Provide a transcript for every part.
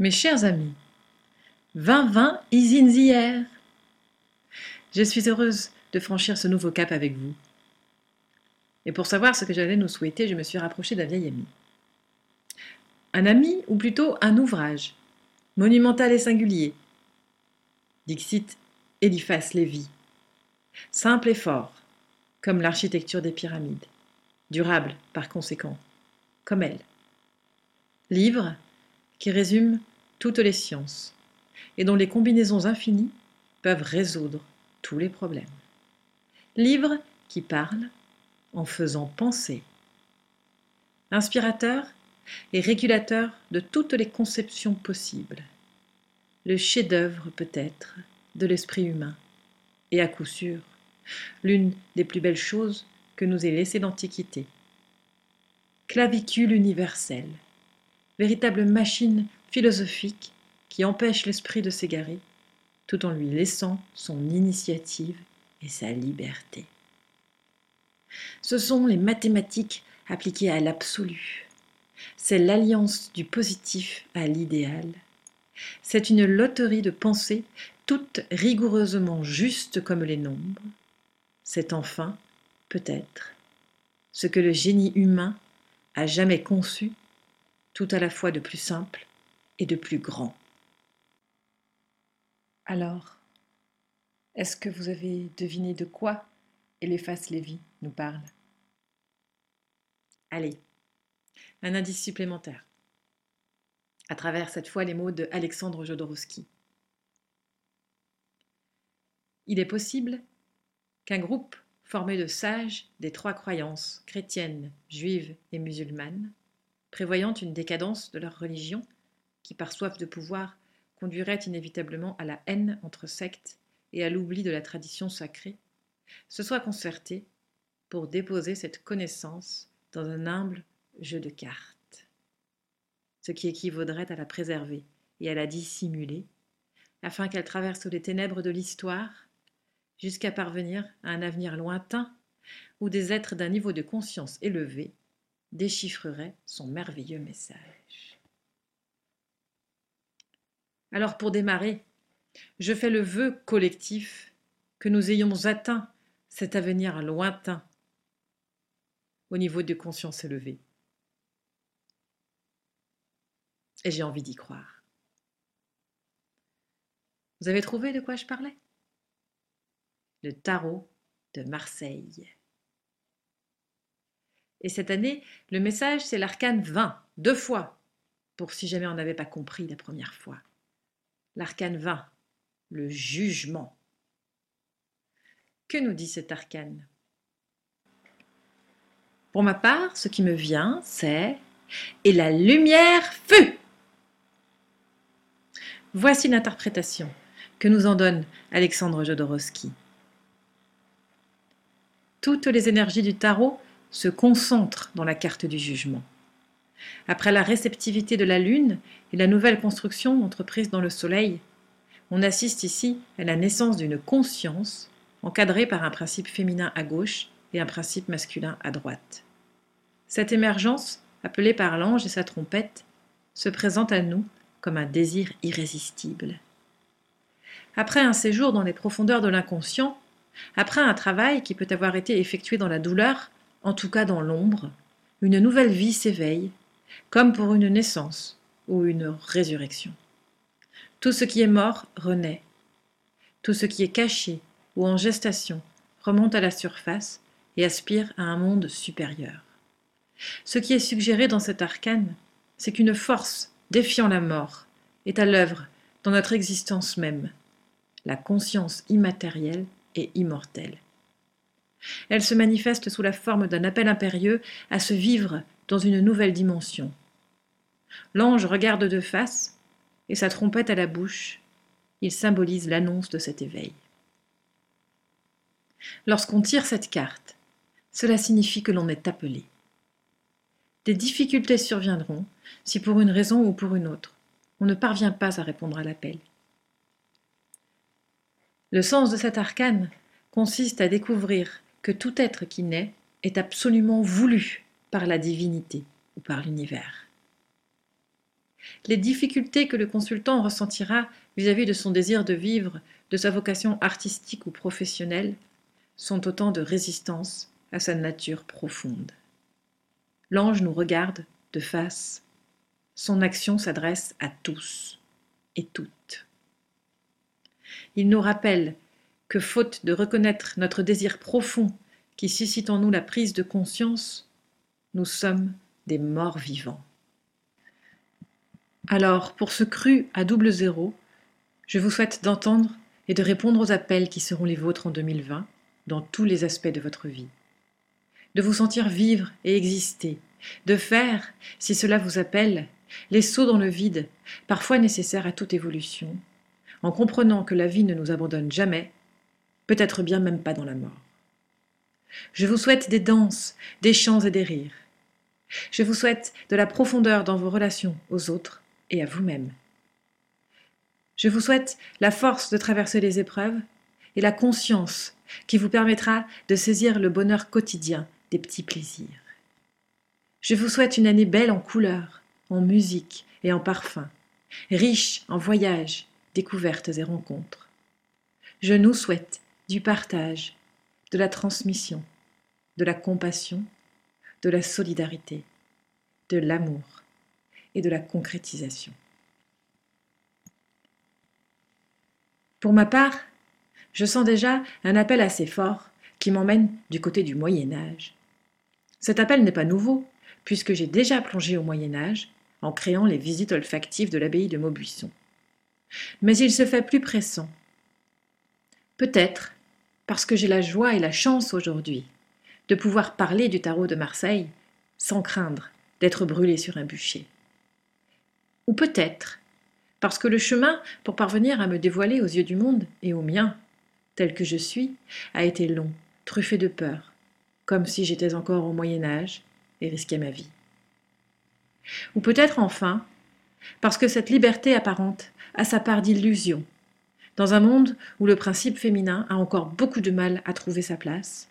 Mes chers amis, 2020 is in the. Je suis heureuse de franchir ce nouveau cap avec vous. Et pour savoir ce que j'allais nous souhaiter, je me suis rapprochée d'un vieil ami. Un ami, ou plutôt un ouvrage, monumental et singulier. Dixit Eliphas Lévy. Simple et fort, comme l'architecture des pyramides. Durable, par conséquent, comme elle. Livre qui résume toutes les sciences et dont les combinaisons infinies peuvent résoudre tous les problèmes. Livre qui parle en faisant penser. Inspirateur et régulateur de toutes les conceptions possibles. Le chef-d'œuvre peut-être de l'esprit humain, et à coup sûr, l'une des plus belles choses que nous ait laissé l'Antiquité. Clavicule universelle, véritable machine philosophique qui empêche l'esprit de s'égarer, tout en lui laissant son initiative et sa liberté. Ce sont les mathématiques appliquées à l'absolu. C'est l'alliance du positif à l'idéal. C'est une loterie de pensées toutes rigoureusement justes comme les nombres. C'est enfin, peut-être, ce que le génie humain a jamais conçu, tout à la fois de plus simple et de plus grand. Alors, est-ce que vous avez deviné de quoi Eliphas Lévy nous parle? Allez, un indice supplémentaire. À travers cette fois les mots de Alexandre Jodorowsky. Il est possible qu'un groupe formé de sages des trois croyances chrétiennes, juives et musulmanes, prévoyant une décadence de leur religion, qui par soif de pouvoir conduirait inévitablement à la haine entre sectes et à l'oubli de la tradition sacrée, se soit concerté pour déposer cette connaissance dans un humble jeu de cartes, ce qui équivaudrait à la préserver et à la dissimuler, afin qu'elle traverse les ténèbres de l'histoire, jusqu'à parvenir à un avenir lointain où des êtres d'un niveau de conscience élevé déchiffreraient son merveilleux message. Alors pour démarrer, je fais le vœu collectif que nous ayons atteint cet avenir lointain au niveau de conscience élevée. Et j'ai envie d'y croire. Vous avez trouvé de quoi je parlais? Le tarot de Marseille. Et cette année, le message, c'est l'arcane 20, deux fois, pour si jamais on n'avait pas compris la première fois. L'arcane 20, le jugement. Que nous dit cet arcane? Pour ma part, ce qui me vient, c'est Et la lumière fut Voici l'interprétation que nous en donne Alexandre Jodorowsky. Toutes les énergies du tarot se concentrent dans la carte du jugement. Après la réceptivité de la Lune et la nouvelle construction entreprise dans le Soleil, on assiste ici à la naissance d'une conscience encadrée par un principe féminin à gauche et un principe masculin à droite. Cette émergence, appelée par l'ange et sa trompette, se présente à nous comme un désir irrésistible. Après un séjour dans les profondeurs de l'inconscient, après un travail qui peut avoir été effectué dans la douleur, en tout cas dans l'ombre, une nouvelle vie s'éveille, comme pour une naissance ou une résurrection. Tout ce qui est mort renaît. Tout ce qui est caché ou en gestation remonte à la surface et aspire à un monde supérieur. Ce qui est suggéré dans cet arcane, c'est qu'une force défiant la mort est à l'œuvre dans notre existence même, la conscience immatérielle et immortelle. Elle se manifeste sous la forme d'un appel impérieux à se vivre dans une nouvelle dimension. L'ange regarde de face et sa trompette à la bouche, il symbolise l'annonce de cet éveil. Lorsqu'on tire cette carte, cela signifie que l'on est appelé. Des difficultés surviendront si pour une raison ou pour une autre, on ne parvient pas à répondre à l'appel. Le sens de cet arcane consiste à découvrir que tout être qui naît est absolument voulu par la divinité ou par l'univers. les difficultés que le consultant ressentira vis-à-vis de son désir de vivre, de sa vocation artistique ou professionnelle, sont autant de résistances à sa nature profonde. L'ange nous regarde de face. Son action s'adresse à tous et toutes. Il nous rappelle que, faute de reconnaître notre désir profond qui suscite en nous la prise de conscience, nous sommes des morts vivants. Alors, pour ce cru à double zéro, je vous souhaite d'entendre et de répondre aux appels qui seront les vôtres en 2020 dans tous les aspects de votre vie. De vous sentir vivre et exister, de faire, si cela vous appelle, les sauts dans le vide, parfois nécessaires à toute évolution, en comprenant que la vie ne nous abandonne jamais, peut-être bien même pas dans la mort. Je vous souhaite des danses, des chants et des rires. Je vous souhaite de la profondeur dans vos relations aux autres et à vous-même. Je vous souhaite la force de traverser les épreuves et la conscience qui vous permettra de saisir le bonheur quotidien des petits plaisirs. Je vous souhaite une année belle en couleurs, en musique et en parfums, riche en voyages, découvertes et rencontres. Je nous souhaite du partage, de la transmission, de la compassion, de la solidarité, de l'amour et de la concrétisation. Pour ma part, je sens déjà un appel assez fort qui m'emmène du côté du Moyen Âge. Cet appel n'est pas nouveau, puisque j'ai déjà plongé au Moyen Âge en créant les visites olfactives de l'abbaye de Maubuisson. Mais il se fait plus pressant. Peut-être parce que j'ai la joie et la chance aujourd'hui de pouvoir parler du tarot de Marseille sans craindre d'être brûlé sur un bûcher. Ou peut-être parce que le chemin pour parvenir à me dévoiler aux yeux du monde et aux miens, tel que je suis, a été long, truffé de peur, comme si j'étais encore au Moyen Âge et risquais ma vie. Ou peut-être enfin, parce que cette liberté apparente a sa part d'illusion, dans un monde où le principe féminin a encore beaucoup de mal à trouver sa place,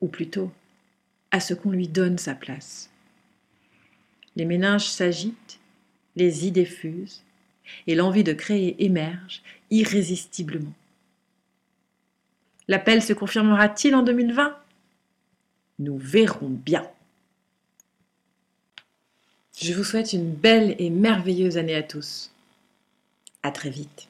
ou plutôt à ce qu'on lui donne sa place. Les méninges s'agitent, les idées fusent, et l'envie de créer émerge irrésistiblement. L'appel se confirmera-t-il en 2020 Nous verrons bien. Je vous souhaite une belle et merveilleuse année à tous. À très vite.